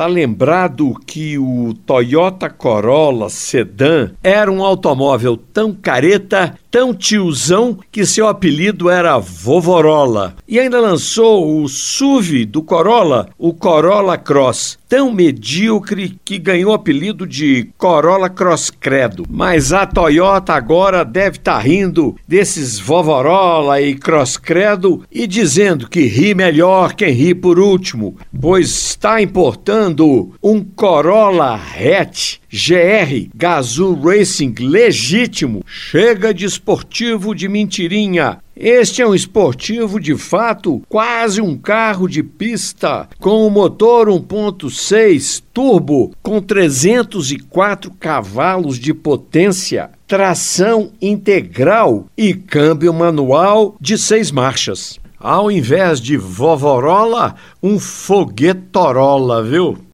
Tá lembrado que o Toyota Corolla Sedan era um automóvel tão careta, tão tiozão, que seu apelido era Vovorola. E ainda lançou o SUV do Corolla, o Corolla Cross, tão medíocre que ganhou o apelido de Corolla Cross Credo. Mas a Toyota agora deve estar tá rindo desses Vovorola e Cross Credo e dizendo que ri melhor quem ri por último, pois está importando um Corolla hatch GR Gazoo Racing legítimo. Chega de esportivo de mentirinha. Este é um esportivo de fato, quase um carro de pista, com o motor 1.6 turbo com 304 cavalos de potência, tração integral e câmbio manual de seis marchas. Ao invés de vovorola, um foguetorola, viu?